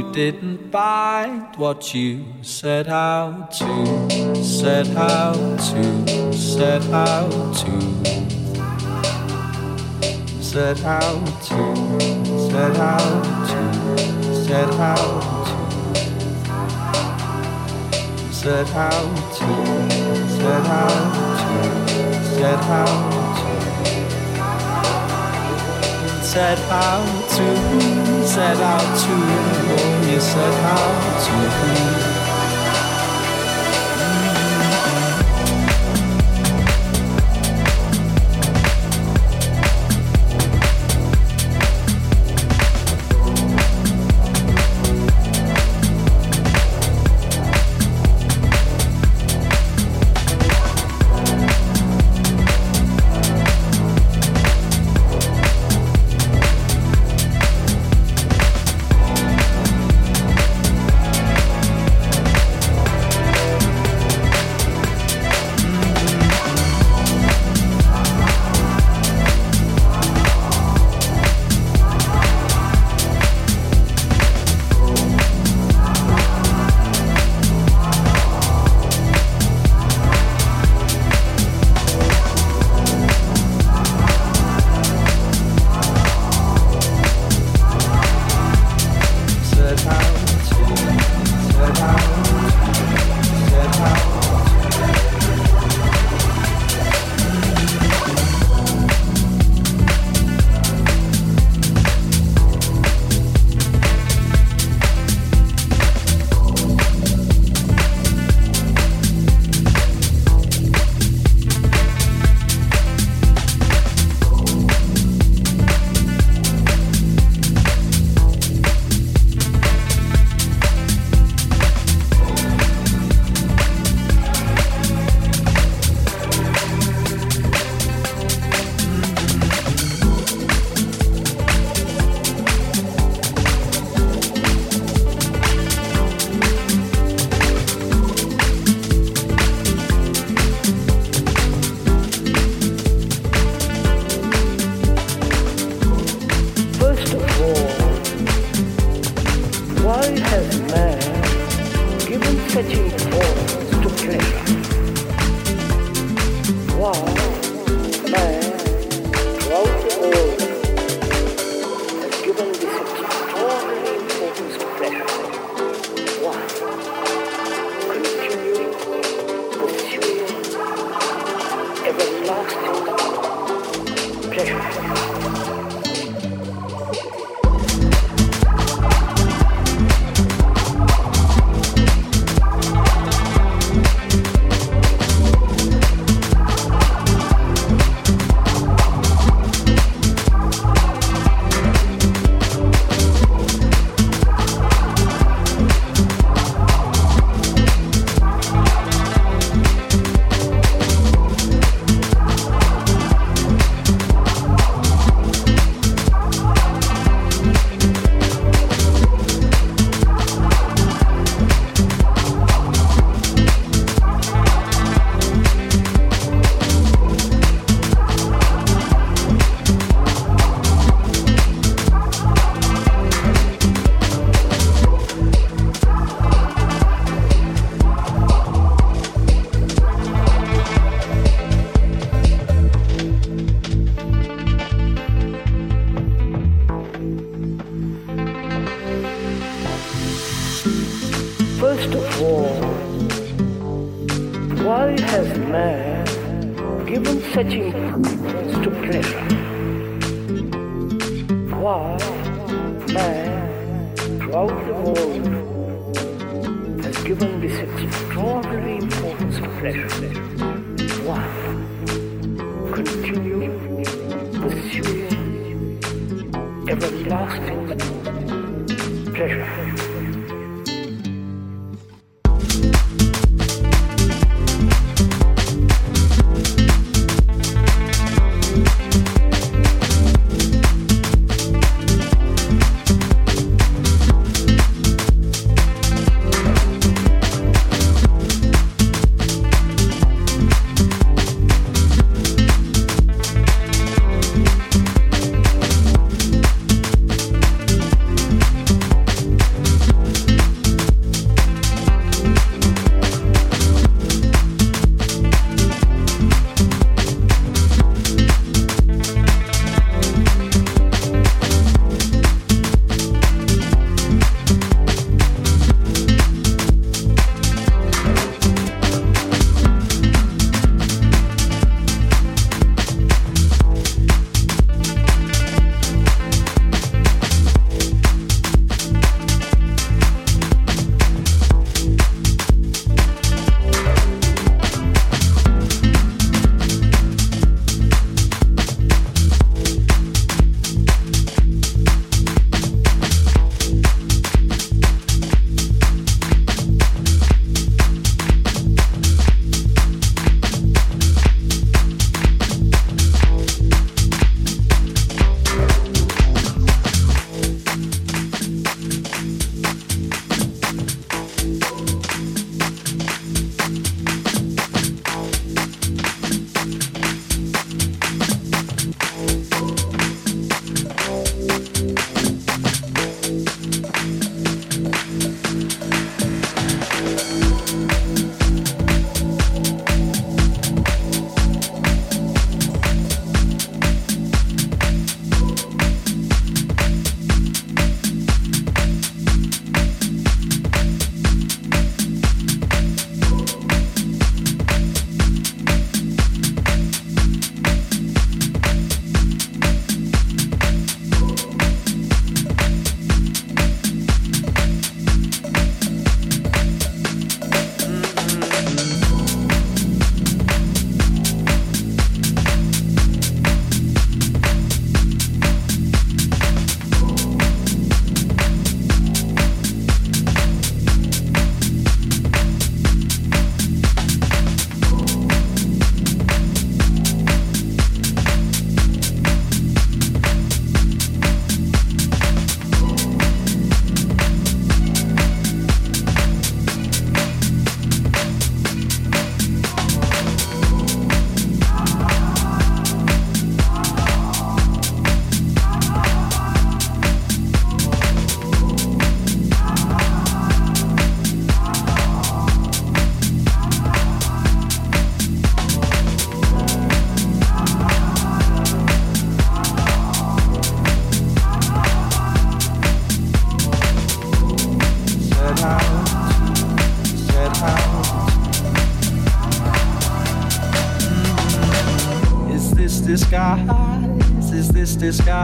you didn't find what you set out to, set out to, set out to, set out to, set out to, set out to, set out to, set out to, set out set out to, set out to, oh, you set out to. this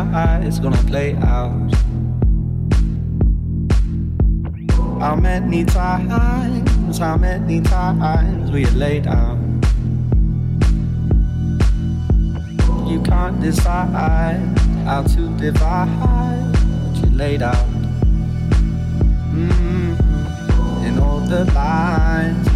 disguise gonna play out? How many times, how many times we laid out? You can't decide how to divide what you laid out. Mm-hmm. In all the lines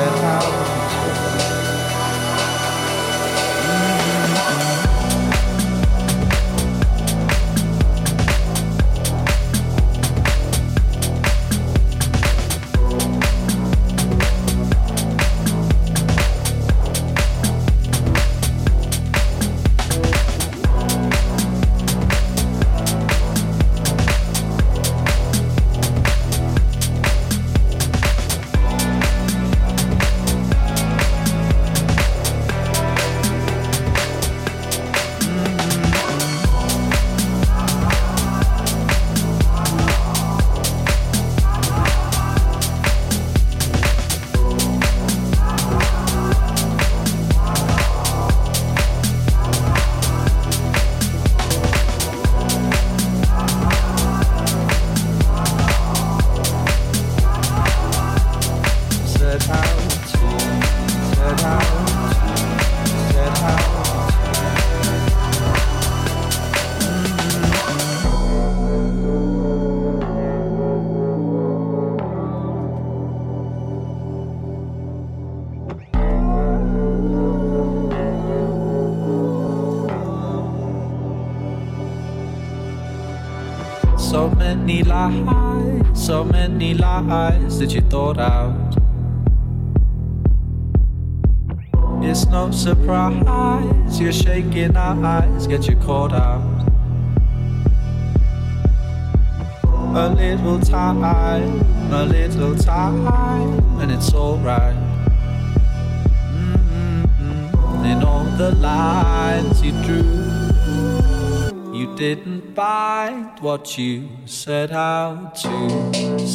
get. Lies that you thought out. It's no surprise you're shaking our eyes get you caught out. A little time, a little time, and it's alright. Mm-hmm. In all the lines you drew, you didn't find what you set out to,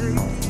say